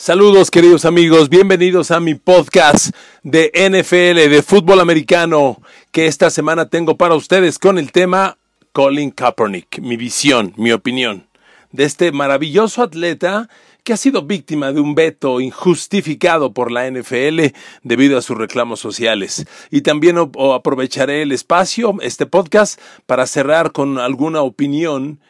Saludos queridos amigos, bienvenidos a mi podcast de NFL, de fútbol americano, que esta semana tengo para ustedes con el tema Colin Kaepernick, mi visión, mi opinión, de este maravilloso atleta que ha sido víctima de un veto injustificado por la NFL debido a sus reclamos sociales. Y también aprovecharé el espacio, este podcast, para cerrar con alguna opinión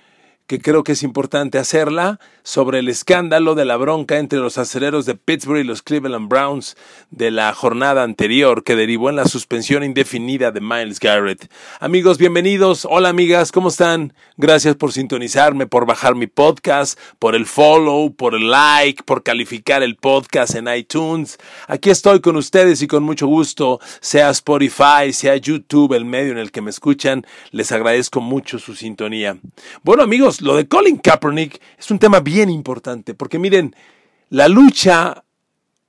que creo que es importante hacerla, sobre el escándalo de la bronca entre los acereros de Pittsburgh y los Cleveland Browns de la jornada anterior que derivó en la suspensión indefinida de Miles Garrett. Amigos, bienvenidos. Hola amigas, ¿cómo están? Gracias por sintonizarme, por bajar mi podcast, por el follow, por el like, por calificar el podcast en iTunes. Aquí estoy con ustedes y con mucho gusto, sea Spotify, sea YouTube, el medio en el que me escuchan. Les agradezco mucho su sintonía. Bueno amigos, lo de Colin Kaepernick es un tema bien importante, porque miren, la lucha,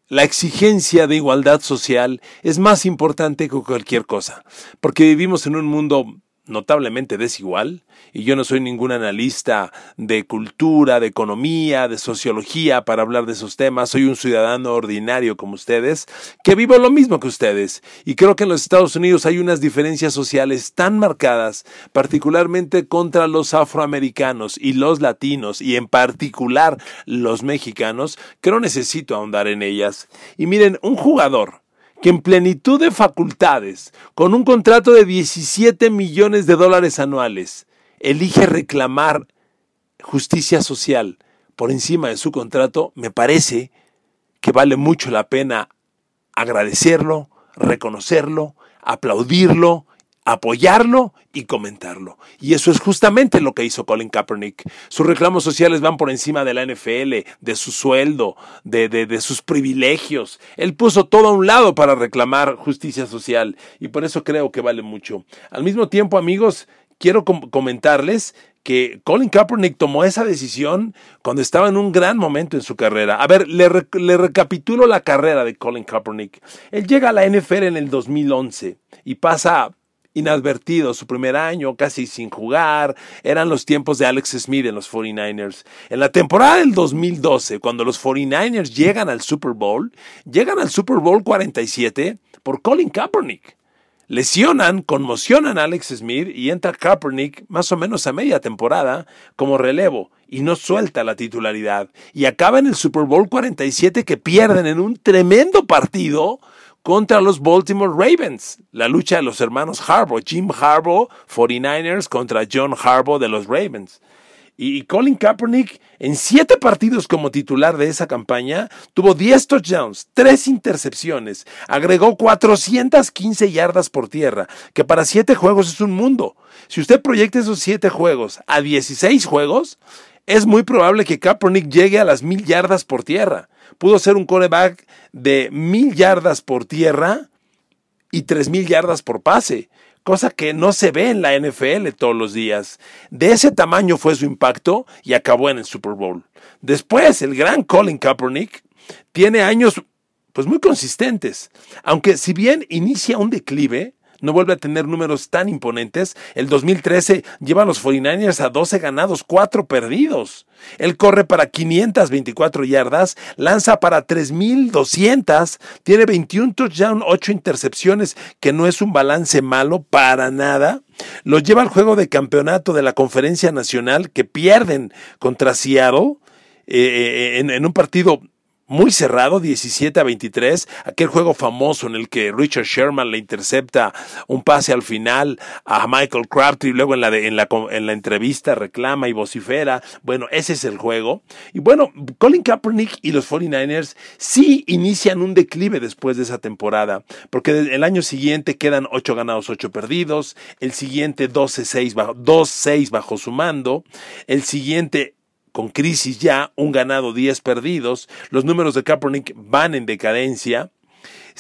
la exigencia de igualdad social es más importante que cualquier cosa, porque vivimos en un mundo notablemente desigual, y yo no soy ningún analista de cultura, de economía, de sociología para hablar de esos temas, soy un ciudadano ordinario como ustedes, que vivo lo mismo que ustedes, y creo que en los Estados Unidos hay unas diferencias sociales tan marcadas, particularmente contra los afroamericanos y los latinos, y en particular los mexicanos, que no necesito ahondar en ellas. Y miren, un jugador, que en plenitud de facultades, con un contrato de 17 millones de dólares anuales, elige reclamar justicia social por encima de su contrato, me parece que vale mucho la pena agradecerlo, reconocerlo, aplaudirlo apoyarlo y comentarlo. Y eso es justamente lo que hizo Colin Kaepernick. Sus reclamos sociales van por encima de la NFL, de su sueldo, de, de, sus privilegios. Él puso todo a un lado para reclamar justicia social y por eso creo que vale mucho. Al mismo tiempo, amigos, quiero comentarles que Colin Kaepernick tomó esa decisión cuando estaba en un gran momento en su carrera. A ver, le, le, recapitulo la carrera de Colin Kaepernick. Él llega a la NFL en el 2011 y pasa inadvertido su primer año, casi sin jugar. Eran los tiempos de Alex Smith en los 49ers. En la temporada del 2012, cuando los 49ers llegan al Super Bowl, llegan al Super Bowl 47 por Colin Kaepernick. Lesionan, conmocionan a Alex Smith y entra Kaepernick más o menos a media temporada como relevo y no suelta la titularidad. Y acaba en el Super Bowl 47 que pierden en un tremendo partido contra los Baltimore Ravens. La lucha de los hermanos Harbaugh, Jim Harbaugh, 49ers contra John Harbaugh de los Ravens. Y Colin Kaepernick, en siete partidos como titular de esa campaña, tuvo 10 touchdowns, 3 intercepciones, agregó 415 yardas por tierra, que para siete juegos es un mundo. Si usted proyecta esos siete juegos a 16 juegos, es muy probable que Kaepernick llegue a las mil yardas por tierra. Pudo ser un coreback de mil yardas por tierra y tres mil yardas por pase, cosa que no se ve en la NFL todos los días. De ese tamaño fue su impacto y acabó en el Super Bowl. Después, el gran Colin Kaepernick tiene años pues muy consistentes, aunque si bien inicia un declive, no vuelve a tener números tan imponentes. El 2013 lleva a los 49ers a 12 ganados, 4 perdidos. Él corre para 524 yardas, lanza para 3200, tiene 21 touchdowns, 8 intercepciones, que no es un balance malo para nada. Lo lleva al juego de campeonato de la Conferencia Nacional que pierden contra Seattle eh, eh, en un partido muy cerrado, 17 a 23, aquel juego famoso en el que Richard Sherman le intercepta un pase al final a Michael Crabtree y luego en la, en, la, en la entrevista reclama y vocifera. Bueno, ese es el juego. Y bueno, Colin Kaepernick y los 49ers sí inician un declive después de esa temporada, porque el año siguiente quedan 8 ganados, 8 perdidos, el siguiente 12-6 bajo, 2-6 bajo su mando, el siguiente con crisis ya, un ganado, 10 perdidos. Los números de Kaepernick van en decadencia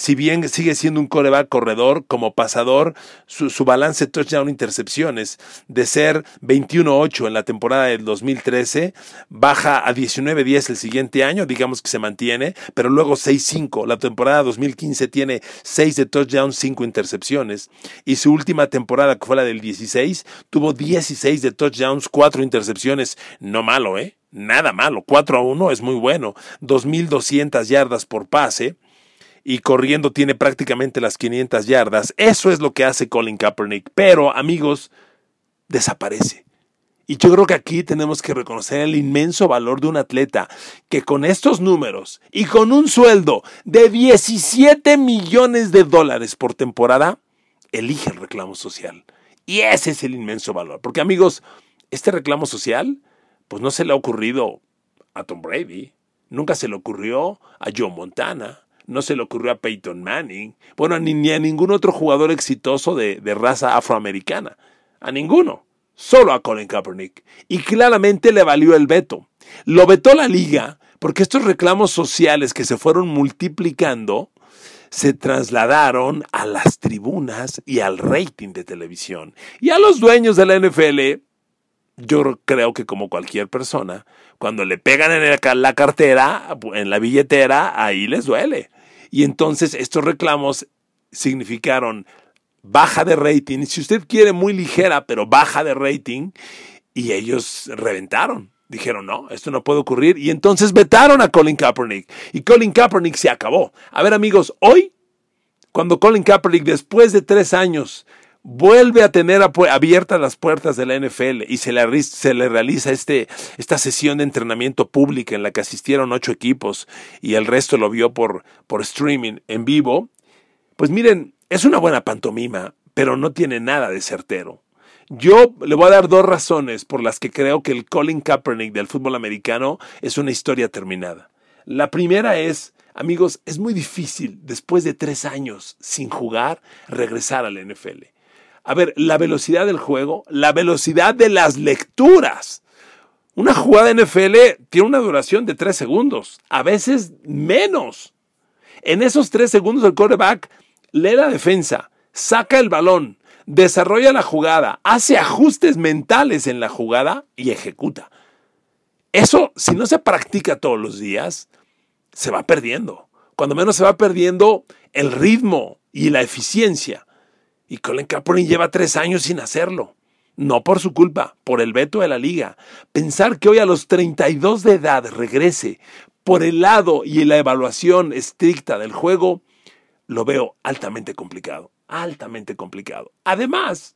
si bien sigue siendo un coreback corredor, como pasador, su, balance touchdown-intercepciones de ser 21-8 en la temporada del 2013, baja a 19-10 el siguiente año, digamos que se mantiene, pero luego 6-5. La temporada 2015 tiene 6 de touchdown, 5 intercepciones. Y su última temporada, que fue la del 16, tuvo 16 de touchdowns, 4 intercepciones. No malo, ¿eh? Nada malo. 4 a 1 es muy bueno. 2.200 yardas por pase y corriendo tiene prácticamente las 500 yardas. Eso es lo que hace Colin Kaepernick. Pero, amigos, desaparece. Y yo creo que aquí tenemos que reconocer el inmenso valor de un atleta que con estos números y con un sueldo de 17 millones de dólares por temporada, elige el reclamo social. Y ese es el inmenso valor. Porque amigos, este reclamo social, pues no se le ha ocurrido a Tom Brady, nunca se le ocurrió a Joe Montana, no se le ocurrió a Peyton Manning, bueno, ni, a ningún otro jugador exitoso de, de raza afroamericana, a ninguno, solo a Colin Kaepernick. Y claramente le valió el veto. Lo vetó la liga porque estos reclamos sociales que se fueron multiplicando se trasladaron a las tribunas y al rating de televisión. Y a los dueños de la NFL yo creo que como cualquier persona, cuando le pegan en la cartera, en la billetera, ahí les duele. Y entonces estos reclamos significaron baja de rating, si usted quiere muy ligera, pero baja de rating, y ellos reventaron. Dijeron, no, esto no puede ocurrir. Y entonces vetaron a Colin Kaepernick. Y Colin Kaepernick se acabó. A ver amigos, hoy, cuando Colin Kaepernick, después de tres años, vuelve a tener abiertas las puertas de la NFL y se le, realiza este, esta sesión de entrenamiento pública en la que asistieron ocho equipos y el resto lo vio por, por streaming en vivo, pues miren, es una buena pantomima, pero no tiene nada de certero. Yo le voy a dar dos razones por las que creo que el Colin Kaepernick del fútbol americano es una historia terminada. La primera es, amigos, es muy difícil después de tres años sin jugar regresar al NFL. A ver, la velocidad del juego, la velocidad de las lecturas. Una jugada NFL tiene una duración de tres segundos, a veces menos. En esos tres segundos el quarterback lee la defensa, saca el balón, desarrolla la jugada, hace ajustes mentales en la jugada y ejecuta. Eso, si no se practica todos los días, se va perdiendo. Cuando menos se va perdiendo el ritmo y la eficiencia. Y Colin Kaepernick lleva tres años sin hacerlo. No por su culpa, por el veto de la liga. Pensar que hoy a los 32 de edad regrese por el lado y la evaluación estricta del juego, lo veo altamente complicado. Altamente complicado. Además,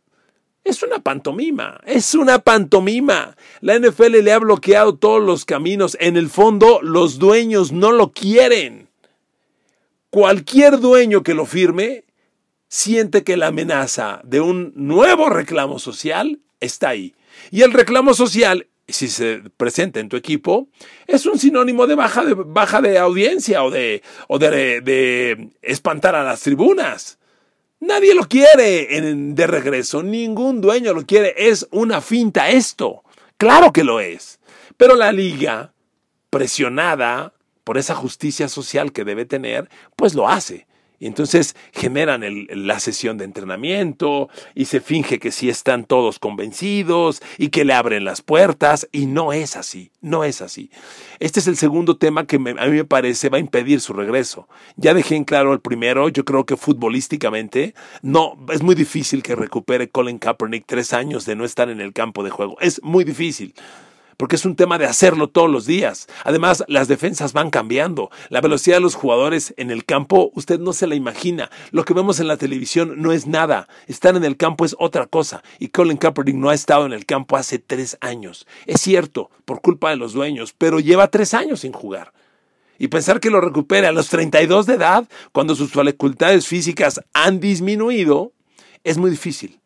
es una pantomima, es una pantomima. La NFL le ha bloqueado todos los caminos. En el fondo, los dueños no lo quieren. Cualquier dueño que lo firme siente que la amenaza de un nuevo reclamo social está ahí. Y el reclamo social, si se presenta en tu equipo, es un sinónimo de baja de, baja de audiencia o, de, o de, de espantar a las tribunas. Nadie lo quiere de regreso, ningún dueño lo quiere. Es una finta esto. Claro que lo es. Pero la liga, presionada por esa justicia social que debe tener, pues lo hace. Y entonces generan la sesión de entrenamiento y se finge que sí están todos convencidos y que le abren las puertas y no es así, no es así. Este es el segundo tema que a mí me parece va a impedir su regreso. Ya dejé en claro el primero, yo creo que futbolísticamente no, es muy difícil que recupere Colin Kaepernick tres años de no estar en el campo de juego, es muy difícil porque es un tema de hacerlo todos los días. Además, las defensas van cambiando. La velocidad de los jugadores en el campo, usted no se la imagina. Lo que vemos en la televisión no es nada. Estar en el campo es otra cosa. Y Colin Kaepernick no ha estado en el campo hace tres años. Es cierto, por culpa de los dueños, pero lleva tres años sin jugar. Y pensar que lo recupere a los 32 de edad, cuando sus facultades físicas han disminuido, es muy difícil.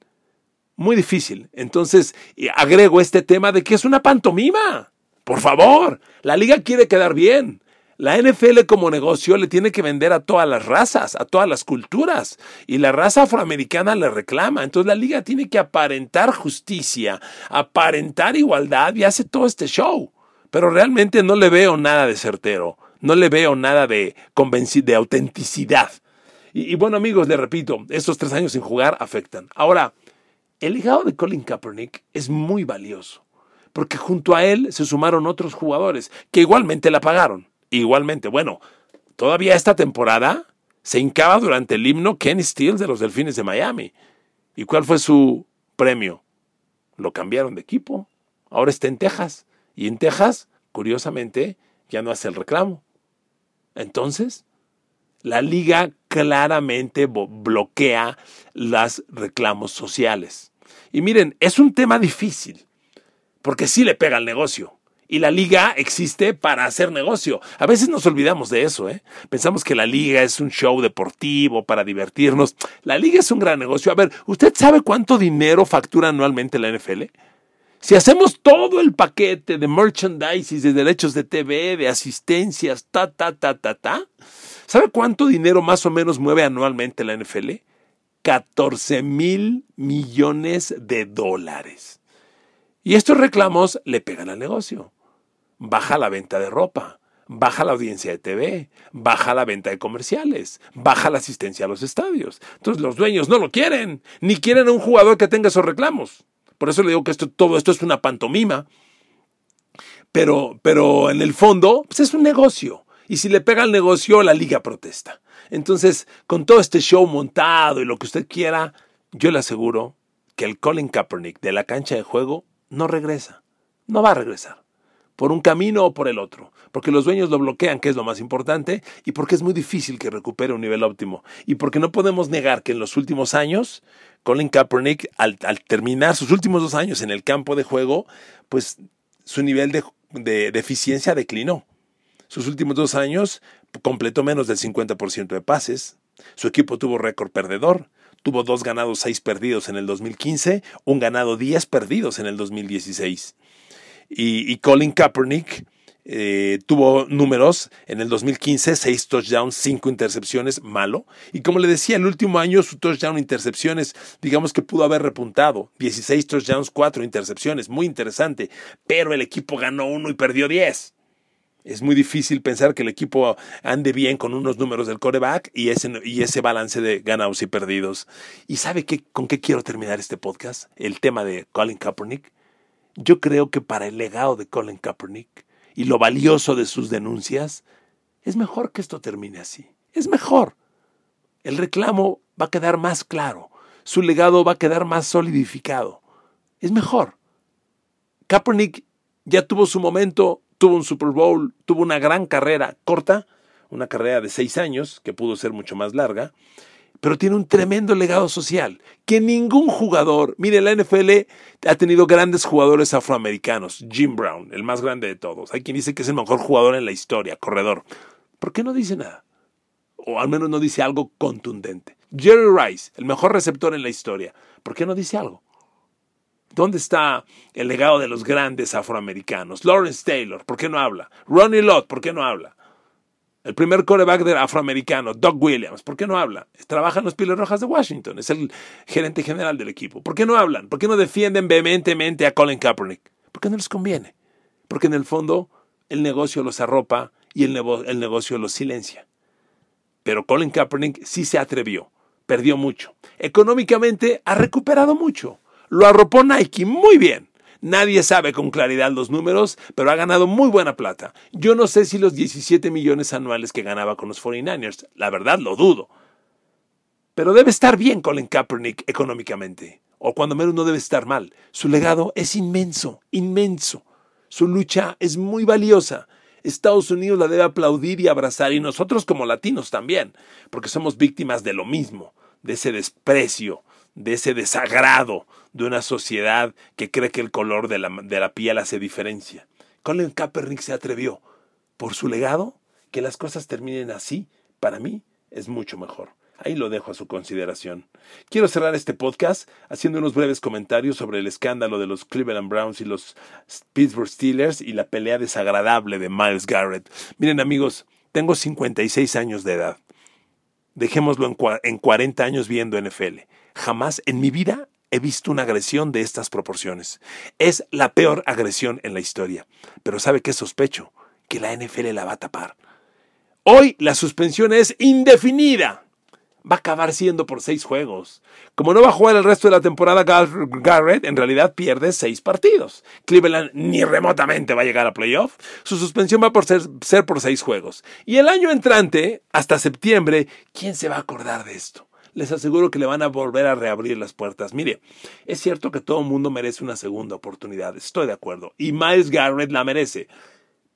Muy difícil. Entonces, agrego este tema de que es una pantomima. Por favor, la liga quiere quedar bien. La NFL como negocio le tiene que vender a todas las razas, a todas las culturas. Y la raza afroamericana le reclama. Entonces la liga tiene que aparentar justicia, aparentar igualdad y hace todo este show. Pero realmente no le veo nada de certero. No le veo nada de, de autenticidad. Y, y bueno amigos, le repito, estos tres años sin jugar afectan. Ahora, el legado de Colin Kaepernick es muy valioso. Porque junto a él se sumaron otros jugadores que igualmente la pagaron. Igualmente, bueno, todavía esta temporada se hincaba durante el himno Kenny Stills de los Delfines de Miami. ¿Y cuál fue su premio? Lo cambiaron de equipo. Ahora está en Texas. Y en Texas, curiosamente, ya no hace el reclamo. Entonces, la liga claramente bloquea los reclamos sociales. Y miren, es un tema difícil, porque sí le pega al negocio y la liga existe para hacer negocio. A veces nos olvidamos de eso, ¿eh? Pensamos que la liga es un show deportivo para divertirnos. La liga es un gran negocio. A ver, ¿usted sabe cuánto dinero factura anualmente la NFL? Si hacemos todo el paquete de merchandising, de derechos de TV, de asistencias, ta, ta, ta, ta, ta, ¿sabe cuánto dinero más o menos mueve anualmente la NFL? 14 mil millones de dólares. Y estos reclamos le pegan al negocio baja la venta de ropa, baja la audiencia de TV, baja la venta de comerciales, baja la asistencia a los estadios. Entonces los dueños no lo quieren, ni quieren a un jugador que tenga esos reclamos. Por eso le digo que esto, todo esto es una pantomima. Pero, pero en el fondo, pues es un negocio. Y si le pega al negocio, la liga protesta. Entonces, con todo este show montado y lo que usted quiera, yo le aseguro que el Colin Kaepernick de la cancha de juego no regresa. No va a regresar por un camino o por el otro, porque los dueños lo bloquean, que es lo más importante, y porque es muy difícil que recupere un nivel óptimo, y porque no podemos negar que en los últimos años, Colin Kaepernick, al, terminar sus últimos dos años en el campo de juego, pues su nivel de, de, eficiencia declinó. Sus últimos dos años completó menos del 50% de pases, su equipo tuvo récord perdedor, tuvo dos ganados, seis perdidos en el 2015, un ganado, diez perdidos en el 2016 y, Colin Kaepernick eh, tuvo números en el 2015, seis touchdowns, cinco intercepciones, malo. Y como le decía, el último año su touchdown intercepciones, digamos que pudo haber repuntado. 16 touchdowns, cuatro intercepciones, muy interesante. Pero el equipo ganó uno y perdió 10. Es muy difícil pensar que el equipo ande bien con unos números del coreback y ese, y ese balance de ganados y perdidos. ¿Y sabe qué, con qué quiero terminar este podcast? El tema de Colin Kaepernick yo creo que para el legado de Colin Kaepernick y lo valioso de sus denuncias, es mejor que esto termine así. Es mejor. El reclamo va a quedar más claro. Su legado va a quedar más solidificado. Es mejor. Kaepernick ya tuvo su momento, tuvo un Super Bowl, tuvo una gran carrera corta, una carrera de seis años, que pudo ser mucho más larga, pero tiene un tremendo legado social que ningún jugador, mire, la NFL ha tenido grandes jugadores afroamericanos, Jim Brown, el más grande de todos, hay quien dice que es el mejor jugador en la historia, corredor. ¿Por qué no dice nada? O al menos no dice algo contundente. Jerry Rice, el mejor receptor en la historia, ¿por qué no dice algo? ¿Dónde está el legado de los grandes afroamericanos? Lawrence Taylor, ¿por qué no habla? Ronnie Lott, ¿por qué no habla? El primer coreback afroamericano, Doug Williams, ¿por qué no habla? Trabaja en los Piles Rojas de Washington, es el gerente general del equipo. ¿Por qué no hablan? ¿Por qué no defienden vehementemente a Colin Kaepernick? Porque no les conviene. Porque en el fondo el negocio los arropa y el negocio los silencia. Pero Colin Kaepernick sí se atrevió, perdió mucho. Económicamente ha recuperado mucho. Lo arropó Nike muy bien. Nadie sabe con claridad los números, pero ha ganado muy buena plata. Yo no sé si los 17 millones anuales que ganaba con los 49ers, la verdad lo dudo. Pero debe estar bien Colin Kaepernick económicamente, o cuando menos no debe estar mal. Su legado es inmenso, inmenso. Su lucha es muy valiosa. Estados Unidos la debe aplaudir y abrazar, y nosotros como latinos también, porque somos víctimas de lo mismo, de ese desprecio, de ese desagrado de una sociedad que cree que el color de la, de la piel hace diferencia. Colin Kaepernick se atrevió por su legado Que las cosas terminen así, para mí, es mucho mejor. Ahí lo dejo a su consideración. Quiero cerrar este podcast haciendo unos breves comentarios sobre el escándalo de los Cleveland Browns y los Pittsburgh Steelers y la pelea desagradable de Miles Garrett. Miren amigos, tengo 56 años de edad. Dejémoslo en, en 40 años viendo NFL. Jamás en mi vida he visto una agresión de estas proporciones. Es la peor agresión en la historia. Pero ¿sabe qué sospecho? Que la NFL la va a tapar. Hoy la suspensión es indefinida va a acabar siendo por seis juegos. Como no va a jugar el resto de la temporada Garrett, en realidad pierde seis partidos. Cleveland ni remotamente va a llegar a playoff. Su suspensión va a ser, ser por seis juegos. Y el año entrante, hasta septiembre, ¿quién se va a acordar de esto? Les aseguro que le van a volver a reabrir las puertas. Mire, es cierto que todo mundo merece una segunda oportunidad, estoy de acuerdo. Y Miles Garrett la merece.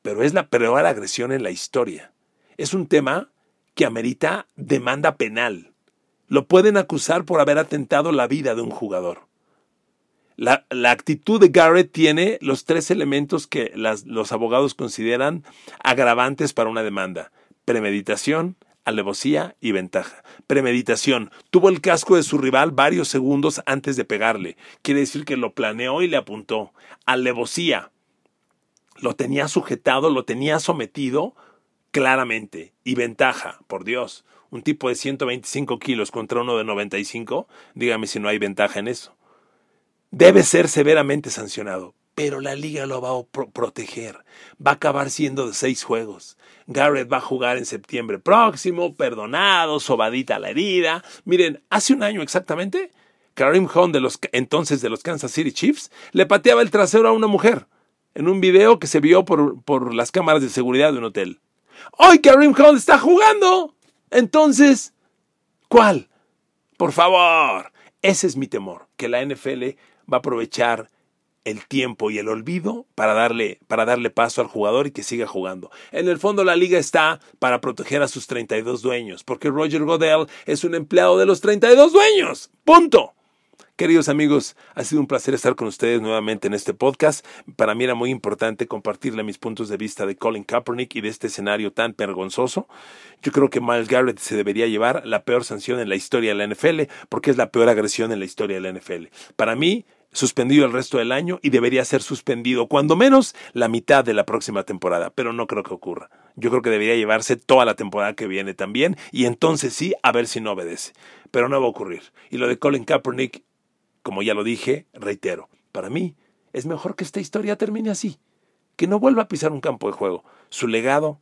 Pero es la peor agresión en la historia. Es un tema que amerita demanda penal. Lo pueden acusar por haber atentado la vida de un jugador. La, actitud de Garrett tiene los tres elementos que los abogados consideran agravantes para una demanda. Premeditación, alevosía y ventaja. Premeditación. Tuvo el casco de su rival varios segundos antes de pegarle. Quiere decir que lo planeó y le apuntó. Alevosía. Lo tenía sujetado, lo tenía sometido claramente. Y ventaja, por Dios, un tipo de 125 kilos contra uno de 95, dígame si no hay ventaja en eso. Debe ser severamente sancionado, pero la liga lo va a proteger. Va a acabar siendo de seis juegos. Garrett va a jugar en septiembre próximo, perdonado, sobadita la herida. Miren, hace un año exactamente, Karim Hunt de los entonces de los Kansas City Chiefs le pateaba el trasero a una mujer en un video que se vio por, por las cámaras de seguridad de un hotel. Hoy Karim Hunt está jugando. Entonces, ¿cuál? Por favor. Ese es mi temor, que la NFL va a aprovechar el tiempo y el olvido para darle, para darle paso al jugador y que siga jugando. En el fondo la liga está para proteger a sus 32 dueños, porque Roger Godell es un empleado de los 32 dueños. Punto. Queridos amigos, ha sido un placer estar con ustedes nuevamente en este podcast. Para mí era muy importante compartirle mis puntos de vista de Colin Kaepernick y de este escenario tan vergonzoso. Yo creo que Miles Garrett se debería llevar la peor sanción en la historia de la NFL porque es la peor agresión en la historia de la NFL. Para mí, suspendido el resto del año y debería ser suspendido cuando menos la mitad de la próxima temporada, pero no creo que ocurra. Yo creo que debería llevarse toda la temporada que viene también y entonces sí, a ver si no obedece. Pero no va a ocurrir. Y lo de Colin Kaepernick como ya lo dije, reitero, para mí es mejor que esta historia termine así, que no vuelva a pisar un campo de juego. Su legado,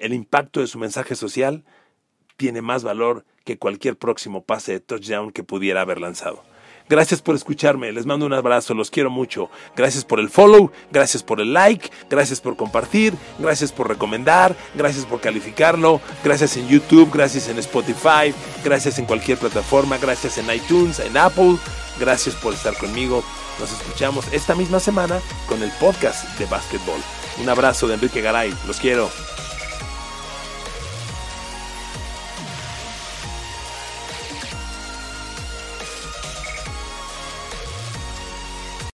el impacto de su mensaje social tiene más valor que cualquier próximo pase de touchdown que pudiera haber lanzado. Gracias por escucharme, les mando un abrazo, los quiero mucho. Gracias por el follow, gracias por el like, gracias por compartir, gracias por recomendar, gracias por calificarlo, gracias en YouTube, gracias en Spotify, gracias en cualquier plataforma, gracias en iTunes, en Apple. Gracias por estar conmigo. Nos escuchamos esta misma semana con el podcast de básquetbol. Un abrazo de Enrique Garay, los quiero.